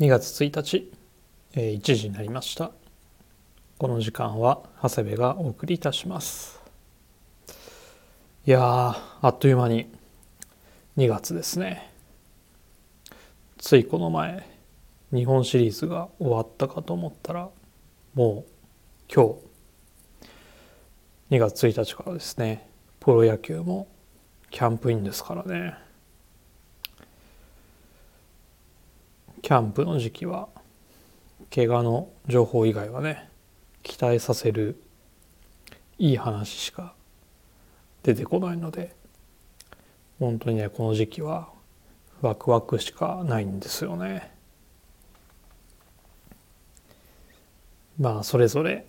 2月1日、えー、1時になりました。この時間は長谷部がお送りいたします。いやあっという間に2月ですね。ついこの前日本シリーズが終わったかと思ったらもう今日2月1日からですねプロ野球もキャンプインですからね。キャンプの時期は怪我の情報以外はね期待させるいい話しか出てこないので本当にねこの時期はワクワクしかないんですよね。まあそれぞれ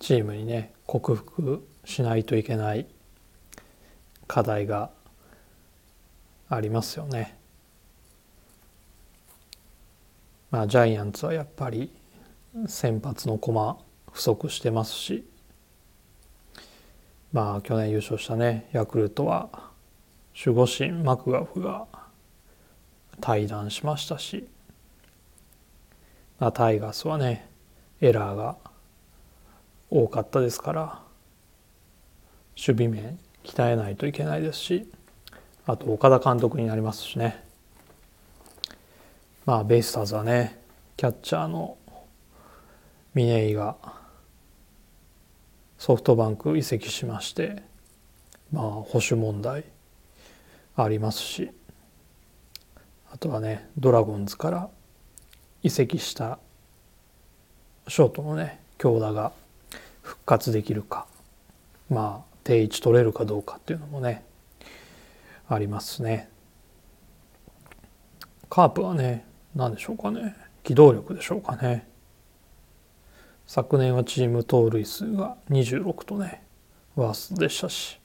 チームにね克服しないといけない課題がありますよね。まあ、ジャイアンツはやっぱり先発の駒不足してますしまあ去年優勝したねヤクルトは守護神マクガフが退団しましたし、まあ、タイガースはねエラーが多かったですから守備面鍛えないといけないですしあと岡田監督になりますしね。まあベイスターズはねキャッチャーの峰井がソフトバンク移籍しましてまあ保守問題ありますしあとはねドラゴンズから移籍したショートのね京田が復活できるかまあ定位置取れるかどうかっていうのもねありますね。カープはね何でしょうかね。機動力でしょうかね。昨年はチーム盗塁数が26とねワーストでしたし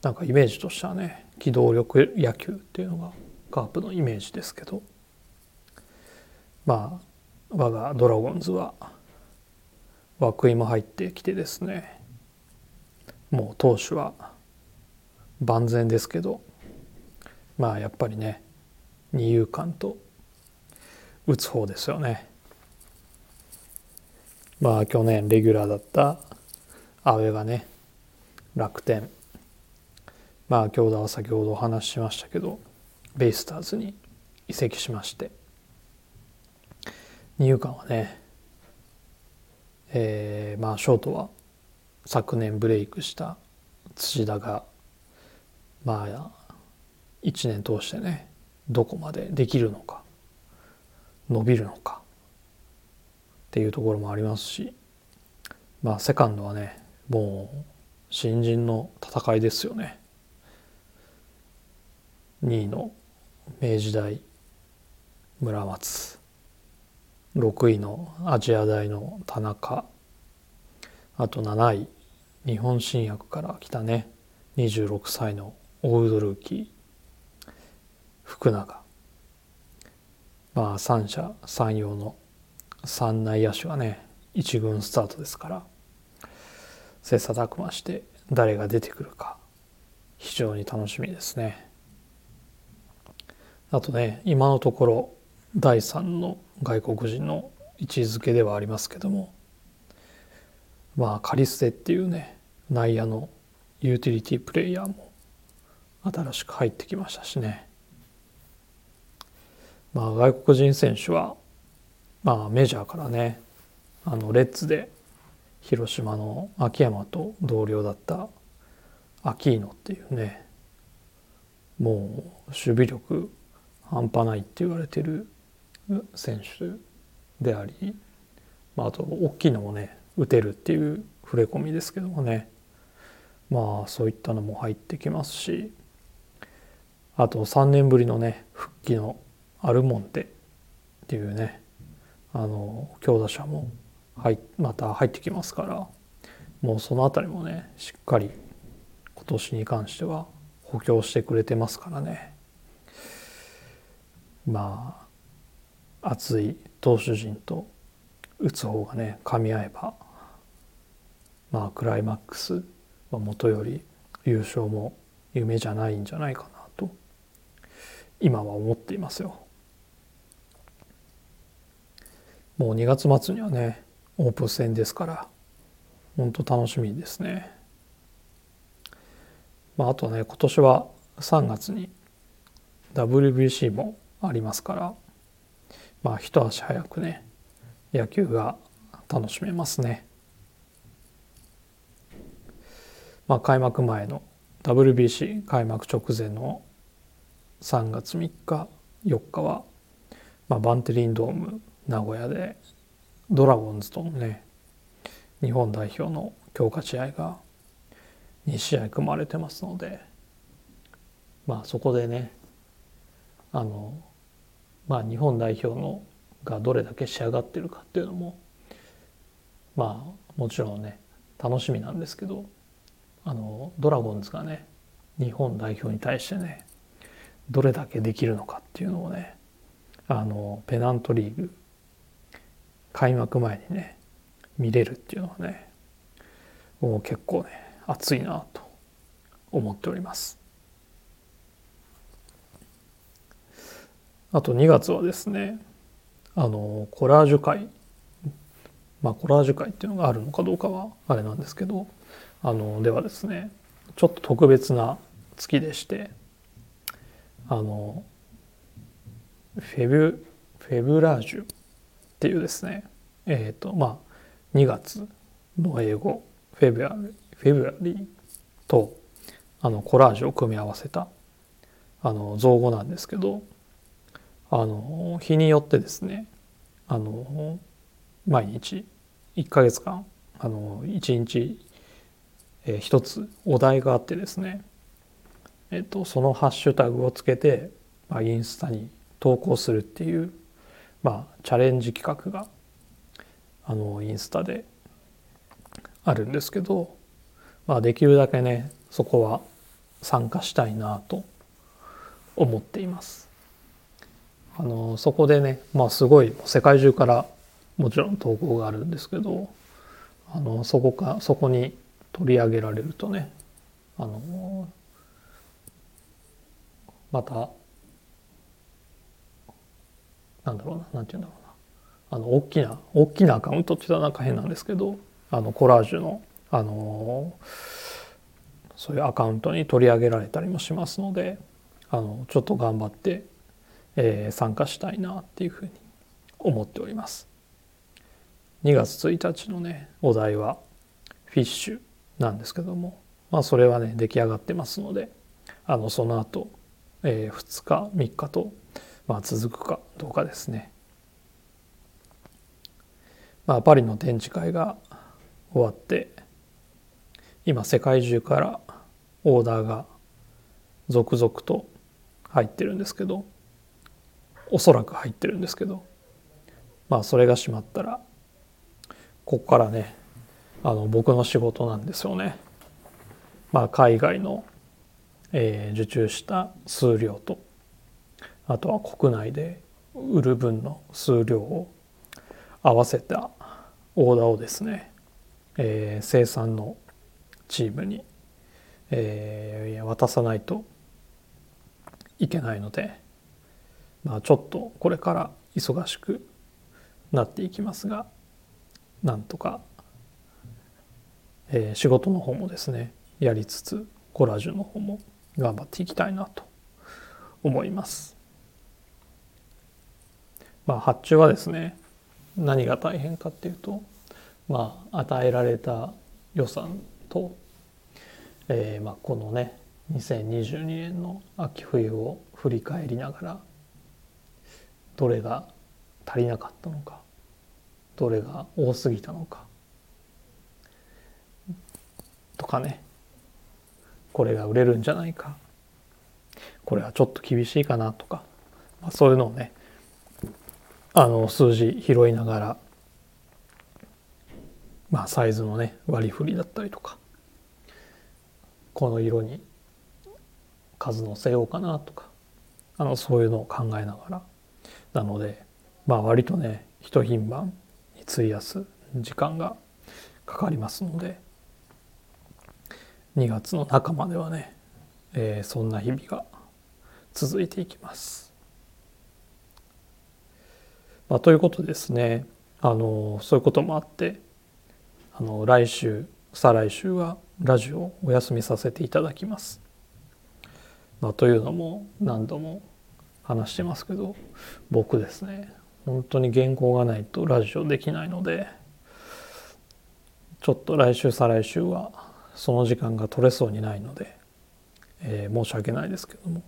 なんかイメージとしてはね機動力野球っていうのがカープのイメージですけどまあ我がドラゴンズは涌井も入ってきてですねもう投手は万全ですけどまあやっぱりね二遊間と打つ方ですよね。まあ去年レギュラーだった阿部がね楽天まあ京田は先ほどお話ししましたけどベイスターズに移籍しまして二遊間はねえー、まあショートは昨年ブレイクした土田がまあ1年通してねどこまでできるのか伸びるのかっていうところもありますしまあセカンドはねもう新人の戦いですよね。2位の明治大村松。6位のアジア大の田中。あと7位日本新薬から来たね。26歳のオールドルーキー。福永。まあ三者三様の三内野手はね一軍スタートですから切磋琢磨して誰が出てくるか非常に楽しみですね。あとね今のところ第3の外国人の位置づけではありますけどもまあカリステっていうね内野のユーティリティプレイヤーも新しく入ってきましたしねまあ、外国人選手は、まあ、メジャーからねあのレッズで広島の秋山と同僚だったアキーノっていうねもう守備力半端ないって言われてる選手であり、まあ、あと大きいのもね打てるっていう触れ込みですけどもねまあそういったのも入ってきますしあと3年ぶりのね復帰のアルモンテっていうねあの強打者も入また入ってきますからもうその辺りもねしっかり今年に関しては補強してくれてますからねまあ熱い投手陣と打つ方がね噛み合えばまあクライマックスはもとより優勝も夢じゃないんじゃないかなと今は思っていますよ。もう2月末にはねオープン戦ですから本当楽しみですね。まあ、あとね今年は3月に WBC もありますからまあ一足早くね野球が楽しめますね。まあ、開幕前の WBC 開幕直前の3月3日4日は、まあ、バンテリンドーム名古屋でドラゴンズとのね日本代表の強化試合が2試合組まれてますのでまあそこでねあのまあ日本代表のがどれだけ仕上がってるかっていうのもまあもちろんね楽しみなんですけどあのドラゴンズがね日本代表に対してねどれだけできるのかっていうのをねあのペナントリーグ開幕前にね見れるっていうのはねもう結構ね熱いなと思っております。あと2月はですねあのコラージュ会まあコラージュ会っていうのがあるのかどうかはあれなんですけどあのではですねちょっと特別な月でしてあのフェブフェブラージュっていうですねえっ、ー、とまあ2月の英語フェブラリフェブラリーとあのコラージュを組み合わせたあの造語なんですけどあの日によってですねあの毎日1ヶ月間あの1日え、一つお題があってですね、えっと、そのハッシュタグをつけて、まあ、インスタに投稿するっていう、まあ、チャレンジ企画があのインスタであるんですけど、まあ、できるだけねそこは参加したいなと思っています。あのそこでね、まあ、すごい世界中からもちろん投稿があるんですけどあのそこかそこに取り上げられるとねあのまたなんだろうななんて言うんだろうなあの大きな大きなアカウントって言ったらなんか変なんですけどあのコラージュのあのそういうアカウントに取り上げられたりもしますのであのちょっと頑張って、えー、参加したいなっていうふうに思っております。2月1日のねお題はフィッシュなんですけども、まあ、それはね出来上がってますのであのその後、えー、2日3日と、まあ、続くかどうかですね。まあ、パリの展示会が終わって今世界中からオーダーが続々と入ってるんですけどおそらく入ってるんですけどまあそれが閉まったらここからねあの僕の仕事なんですよね。まあ、海外の、えー、受注した数量とあとは国内で売る分の数量を合わせたオーダーをですね、えー、生産のチームに、えー、渡さないといけないので、まあ、ちょっとこれから忙しくなっていきますがなんとかえー、仕事の方もですねやりつつコラージュの方も頑張っていきたいなと思います。まあ、発注はですね何が大変かっていうと、まあ、与えられた予算と、えー、まあこのね2022年の秋冬を振り返りながらどれが足りなかったのかどれが多すぎたのかとかねこれが売れるんじゃないかこれはちょっと厳しいかなとか、まあ、そういうのをねあの数字拾いながらまあサイズのね割り振りだったりとかこの色に数のせようかなとかあのそういうのを考えながらなのでまあ割とね一品番に費やす時間がかかりますので2月の中まではね、えー、そんな日々が続いていきます。まあ、ということですねあのそういうこともあってあの来週再来週はラジオをお休みさせていただきます。まあ、というのも何度も話してますけど僕ですね本当に原稿がないとラジオできないのでちょっと来週再来週はその時間が取れそうにないので、えー、申し訳ないですけども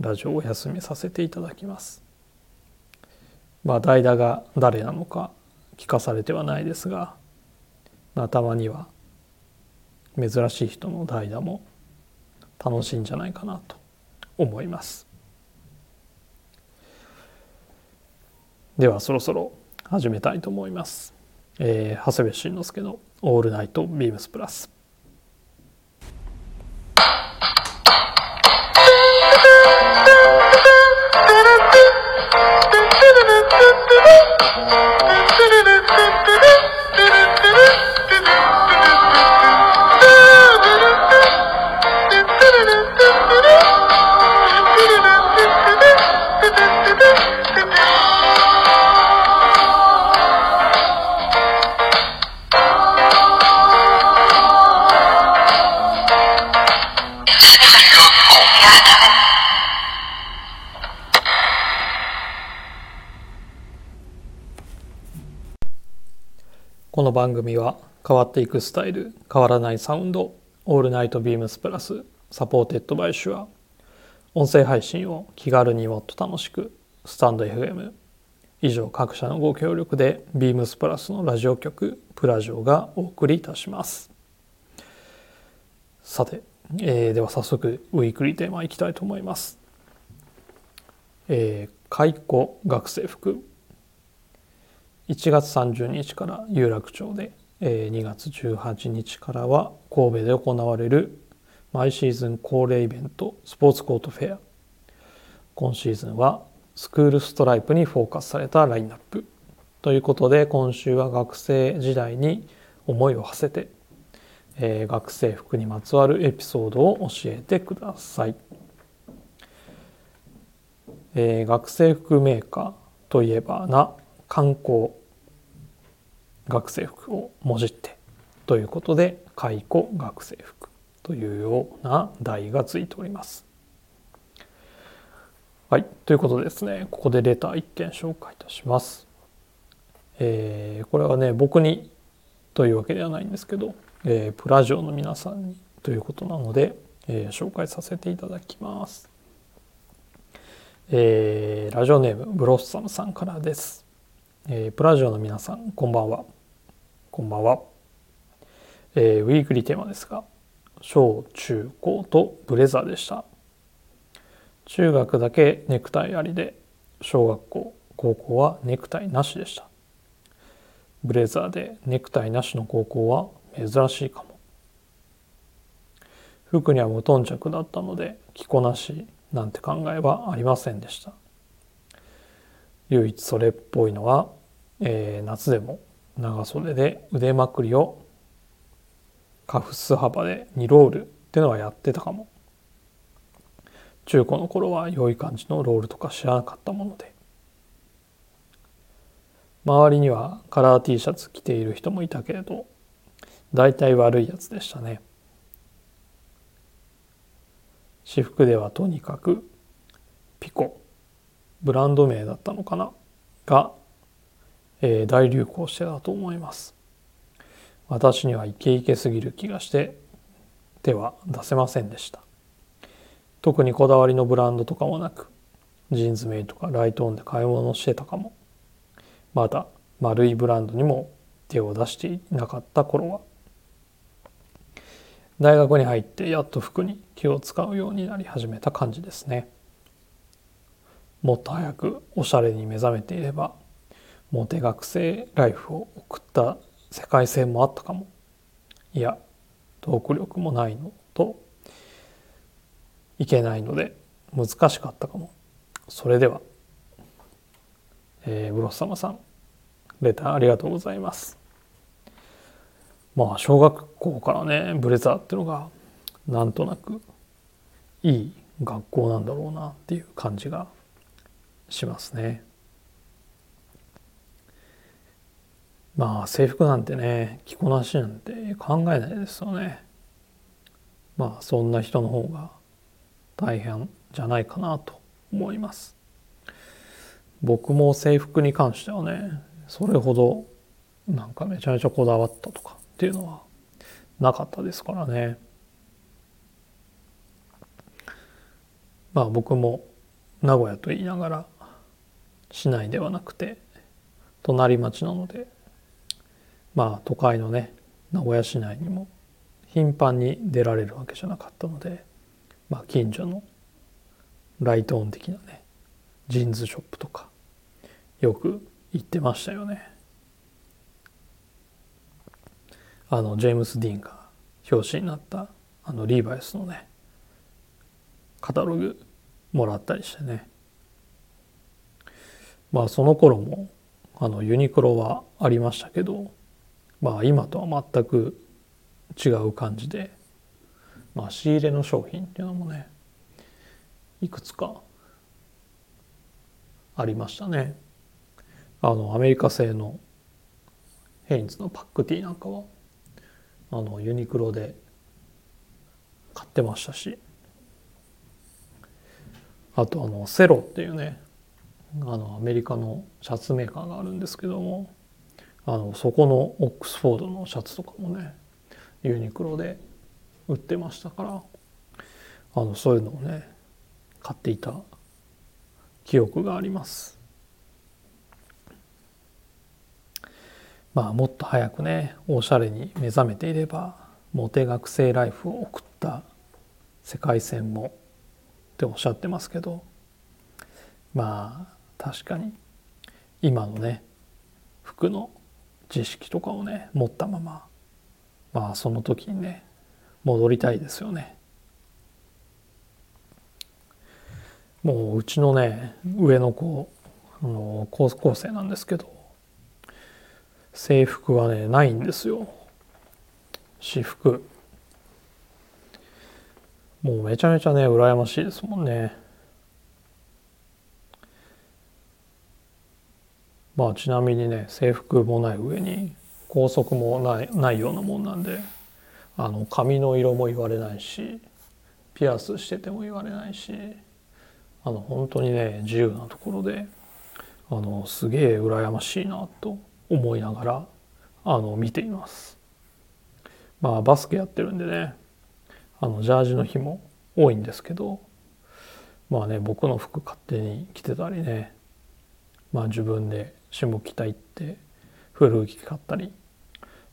ラジオをお休みさせていただきます。まあ代打が誰なのか聞かされてはないですが、まあ、たまには珍しい人の代打も楽しいんじゃないかなと思います。ではそろそろ始めたいと思います、えー、長谷部慎之介の「オールナイトビームスプラス」組は変わっていくスタイル変わらないサウンド All Night BEAMS+ supported by SHURE 音声配信を気軽にもっと楽しくスタンド FM 以上各社のご協力で BEAMS+のラジオ局プラジオがお送りいたします。さて、えー、では早速ウィークリーテーマいきたいと思います。えー、解雇学生服。1月30日から有楽町で2月18日からは神戸で行われる毎シーズン恒例イベントスポーツコートフェア。今シーズンはスクールストライプにフォーカスされたラインナップ。ということで今週は学生時代に思いを馳せて、えー、学生服にまつわるエピソードを教えてください、えー、学生服メーカーといえばな観光学生服をもじってということで解雇学生服というような題がついております。はい、ということでですねここでレター1件紹介いたします。えー、これはね僕にというわけではないんですけど、えー、プラジオの皆さんにということなので、えー、紹介させていただきます。えー、ラジオネームブロッサムさんからです。えー、プラジオの皆さんこんばんは。こんばんは、えー、ウィークリーテーマですが小中高とブレザーでした。中学だけネクタイありで小学校高校はネクタイなしでした。ブレザーでネクタイなしの高校は珍しいかも。服には無頓着だったので着こなしなんて考えはありませんでした。唯一それっぽいのはえー、夏でも長袖で腕まくりをカフス幅で2ロールっていうのはやってたかも。中古の頃は良い感じのロールとか知らなかったもので。周りにはカラー T シャツ着ている人もいたけれど大体悪いやつでしたね。私服ではとにかくピコ。ブランド名だったのかな？がえ、大流行してたと思います。私にはイケイケすぎる気がして手は出せませんでした。特にこだわりのブランドとかもなくジーンズメイとかライトオンで買い物してたかも。まだ丸いブランドにも手を出していなかった頃は。大学に入ってやっと服に気を使うようになり始めた感じですね。もっと早くおしゃれに目覚めていればモテ学生ライフを送った世界線もあったかも。いやトーク力もないのといけないので難しかったかも。それでは、えー、ブロッサマさんレターありがとうございます。まあ小学校からねブレザーっていうのがなんとなくいい学校なんだろうなっていう感じがしますね。まあ制服なんてね着こなしなんて考えないですよね。まあそんな人の方が大変じゃないかなと思います。僕も制服に関してはねそれほどなんかめちゃめちゃこだわったとかっていうのはなかったですからね。まあ僕も名古屋と言いながら市内ではなくて隣町なのでまあ都会のね名古屋市内にも頻繁に出られるわけじゃなかったので、まあ、近所のライトオン的なねジーンズショップとかよく行ってましたよね。あのジェームス・ディーンが表紙になったあのリーバイスのねカタログもらったりしてねまあその頃もあのユニクロはありましたけどまあ今とは全く違う感じで、まあ、仕入れの商品っていうのもねいくつかありましたね。あのアメリカ製のヘインズのパックティーなんかはあのユニクロで買ってましたしあとあのセロっていうねあのアメリカのシャツメーカーがあるんですけどもあのそこのオックスフォードのシャツとかもねユニクロで売ってましたからあのそういうのをね買っていた記憶があります。まあもっと早くねおしゃれに目覚めていればモテ学生ライフを送った世界線もっておっしゃってますけどまあ確かに今のね服の知識とかをね持ったまままあその時にね戻りたいですよね。もううちのね上の子あの高校生なんですけど制服はねないんですよ。私服。もうめちゃめちゃね羨ましいですもんね。まあちなみにね制服もない上に校則もないないようなもんなんであの髪の色も言われないしピアスしてても言われないしあの本当にね自由なところであのすげえ羨ましいなと思いながらあの見ています。まあバスケやってるんでねあのジャージの日も多いんですけどまあね僕の服勝手に着てたりねまあ自分で下北行って古着買ったり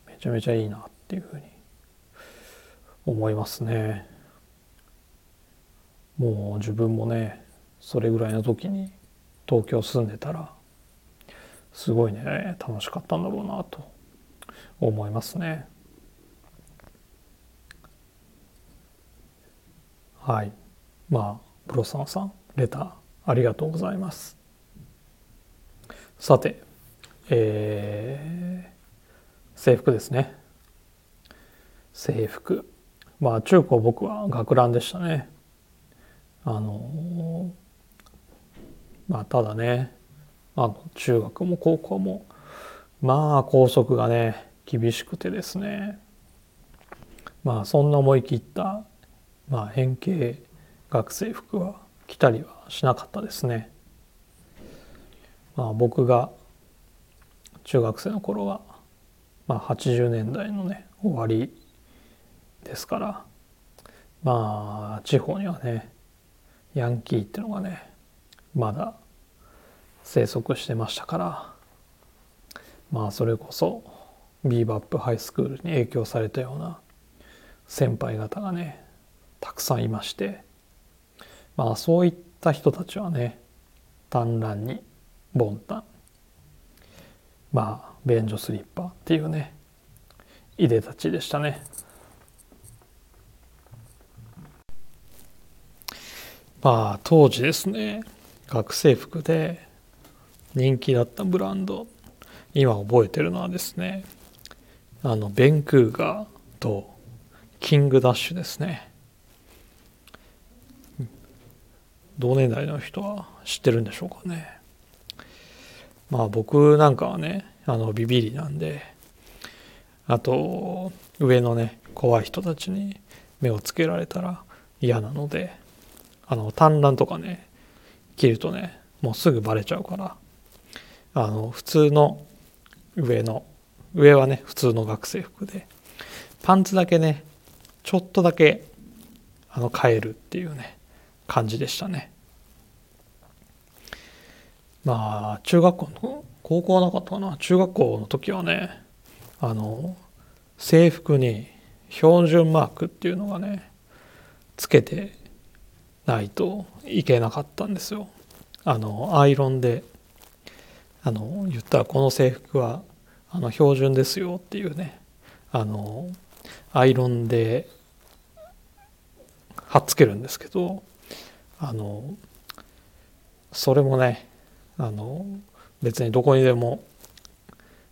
めちゃめちゃいいなっていうふうに思いますね。もう自分もねそれぐらいの時に東京住んでたらすごいね楽しかったんだろうなと思いますね。はい。まあブロサンさんレターありがとうございます。さてえー、制服ですね。制服。まあ中高僕は学ランでしたね。あのまあただねあの中学も高校もまあ校則がね厳しくてですね。まあそんな思い切った、まあ、変形学生服は着たりはしなかったですね。まあ、僕が中学生の頃は、まあ、80年代のね終わりですからまあ地方にはねヤンキーっていうのがねまだ生息してましたからまあそれこそビーバップハイスクールに影響されたような先輩方がねたくさんいましてまあそういった人たちはね単乱にボンタン。まあ便所スリッパっていうねいでたちでしたね。まあ当時ですね学生服で人気だったブランド今覚えてるのはですねあのベンクーガーとキングダッシュですね。同年代の人は知ってるんでしょうかね。まあ僕なんかはねあのビビりなんであと上のね怖い人たちに目をつけられたら嫌なのであの短乱とかね着るとねもうすぐバレちゃうからあの普通の上の上はね普通の学生服でパンツだけねちょっとだけあの変えるっていうね感じでしたね。まあ中学校の高校はなかったかな。中学校の時はねあの制服に標準マークっていうのがねつけてないといけなかったんですよ。あのアイロンであの言ったらこの制服はあの標準ですよっていうねあのアイロンで貼っつけるんですけどあのそれもねあの別にどこにでも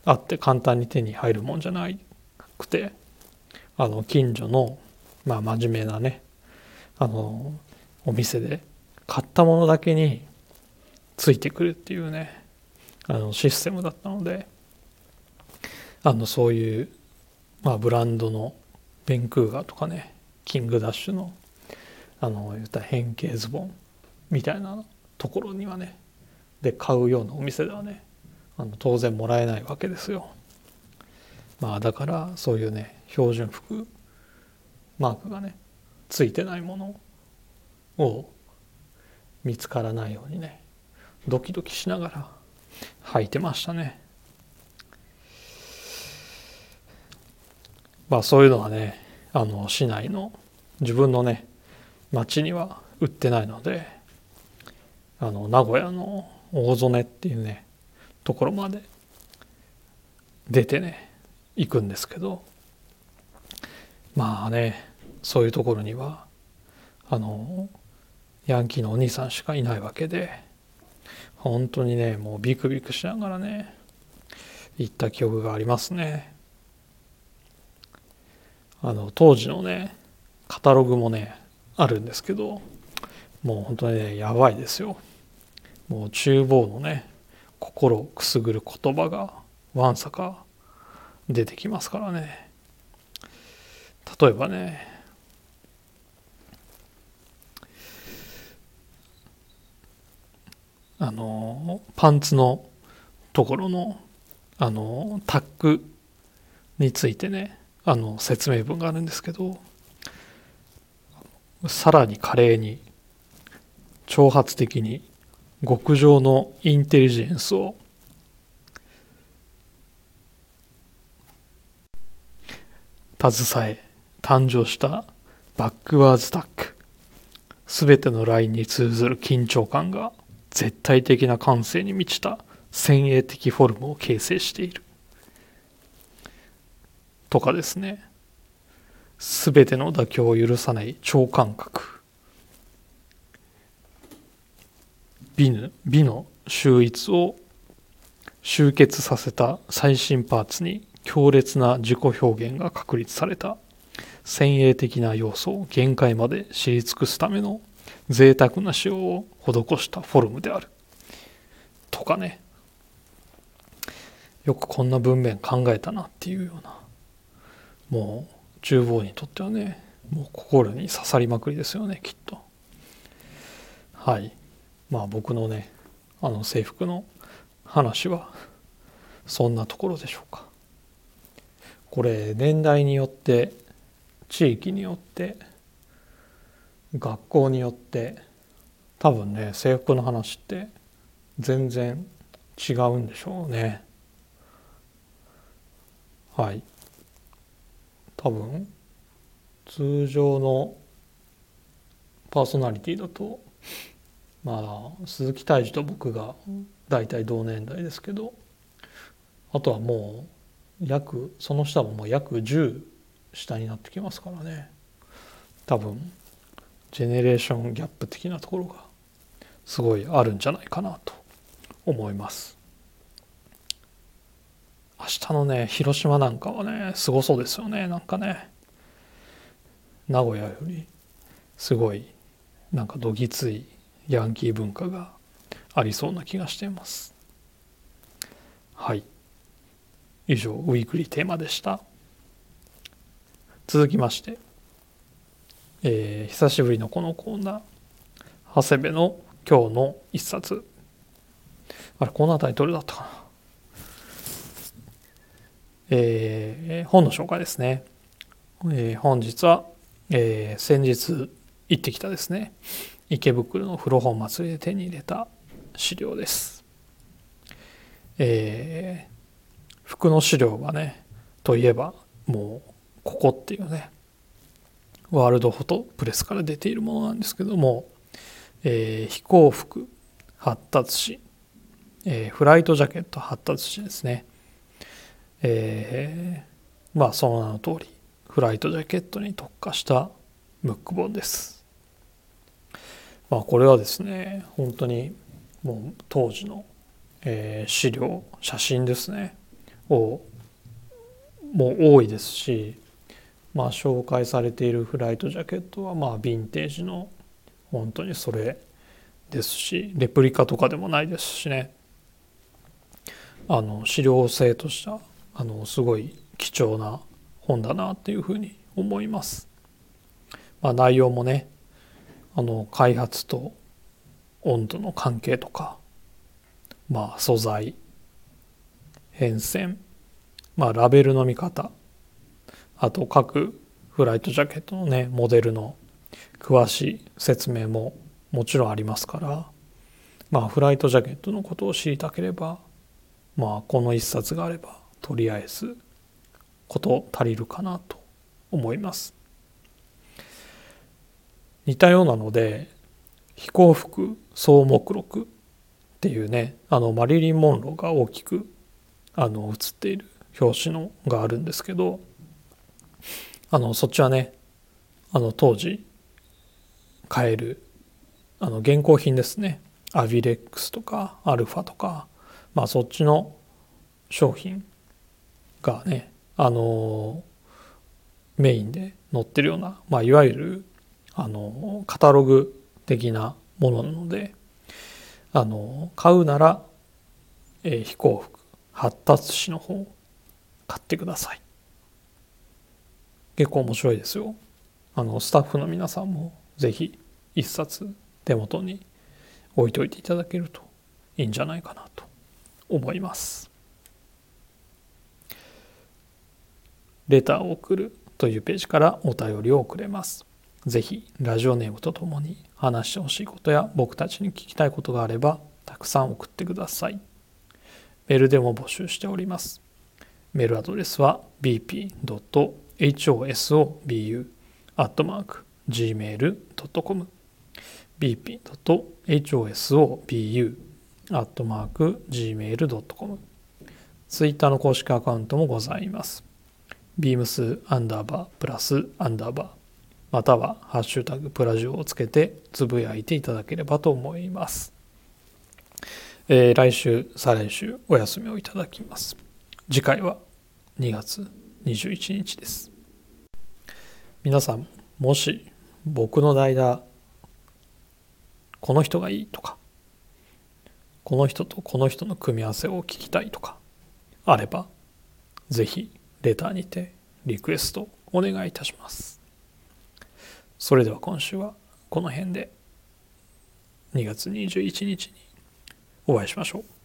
あって簡単に手に入るもんじゃなくてあの近所のまあ真面目なねあのお店で買ったものだけについてくるっていうねあのシステムだったのであのそういう、まあ、ブランドのベンクーガーとかねキングダッシュのあの言った変形ズボンみたいなところにはねで買うようなお店ではねあの当然もらえないわけですよ。まあだからそういうね標準服マークがねついてないものを見つからないようにねドキドキしながら履いてましたね。まあそういうのはねあの市内の自分のね町には売ってないのであの名古屋の大曽根っていうねところまで出てね行くんですけどまあねそういうところにはあのヤンキーのお兄さんしかいないわけで本当にねもうビクビクしながらね行った記憶がありますね。あの当時のねカタログもねあるんですけどもう本当にねやばいですよ。もう厨房のね心をくすぐる言葉がわんさか出てきますからね。例えばねあのパンツのところのあのタックについてねあの説明文があるんですけどさらに華麗に挑発的に極上のインテリジェンスを。携え誕生したバックワーズタック。全てのラインに通ずる緊張感が絶対的な感性に満ちた先鋭的フォルムを形成している。とかですね。全ての妥協を許さない超感覚。美の美の秀逸を集結させた最新パーツに強烈な自己表現が確立された。先鋭的な要素を限界まで知り尽くすための贅沢な使用を施したフォルムである。とかね。よくこんな文面考えたなっていうような。もう厨房にとってはねもう心に刺さりまくりですよねきっと。はい。まあ僕のねあの制服の話はそんなところでしょうか。これ年代によって地域によって学校によって多分ね制服の話って全然違うんでしょうね。はい。多分通常のパーソナリティだとまあ鈴木泰治と僕が大体同年代ですけどあとはもう約その下ももう約10下になってきますからね。多分ジェネレーションギャップ的なところがすごいあるんじゃないかなと思います。明日のね広島なんかはねすごそうですよね。なんかね名古屋よりすごいなんかどぎついヤンキー文化がありそうな気がしています。はい。以上ウィークリーテーマでした。続きまして、えー、久しぶりのこのコーナー。長谷部の今日の一冊。あれこのタイトルだったかな。えー、本の紹介ですね、えー、本日は、えー、先日行ってきたですね。池袋の古本祭りで手に入れた資料です。えー、服の資料はねといえばもうここっていうねワールドフォトプレスから出ているものなんですけども、えー、飛行服発達誌、えー、フライトジャケット発達誌ですね、えー、まあその名の通りフライトジャケットに特化したムック本です。まあこれはですね本当にもう当時のえー、資料写真ですねをもう多いですし、まあ、紹介されているフライトジャケットはまあヴィンテージの本当にそれですしレプリカとかでもないですしねあの資料性としたあのすごい貴重な本だなっていうふうに思います。まあ、内容もねあの開発と温度の関係とかまあ、素材変遷、まあ、ラベルの見方あと各フライトジャケットのねモデルの詳しい説明ももちろんありますからまあフライトジャケットのことを知りたければまあこの一冊があればとりあえずこと足りるかなと思います。似たようなので飛行服総目録っていうねあのマリリン・モンローが大きくあの写っている表紙のがあるんですけどあのそっちはねあの当時買えるあの現行品ですね。アビレックスとかアルファとかまあそっちの商品がねあのメインで載ってるような、まあ、いわゆるあのカタログ的なものなのであの買うなら、えー、飛行服発達誌の方買ってください。結構面白いですよ。あのスタッフの皆さんも是非一冊手元に置いといていただけるといいんじゃないかなと思います。レターを送るというページからお便りを送れます。ぜひラジオネームとともに話してほしいことや僕たちに聞きたいことがあればたくさん送ってください。メールでも募集しております。メールアドレスは bp.hosobu.gmail.com bp.hosobu.gmail.com ツイッターの公式アカウントもございます。beams アンダーバープラスアンダーバーまたはハッシュタグプラジオをつけてつぶやいていただければと思います。えー、来週、再来週お休みをいただきます。次回は2月21日です。皆さん、もし僕の代打、この人がいいとか、この人とこの人の組み合わせを聞きたいとかあれば、ぜひレターにてリクエストお願いいたします。それでは今週はこの辺で2月21日にお会いしましょう。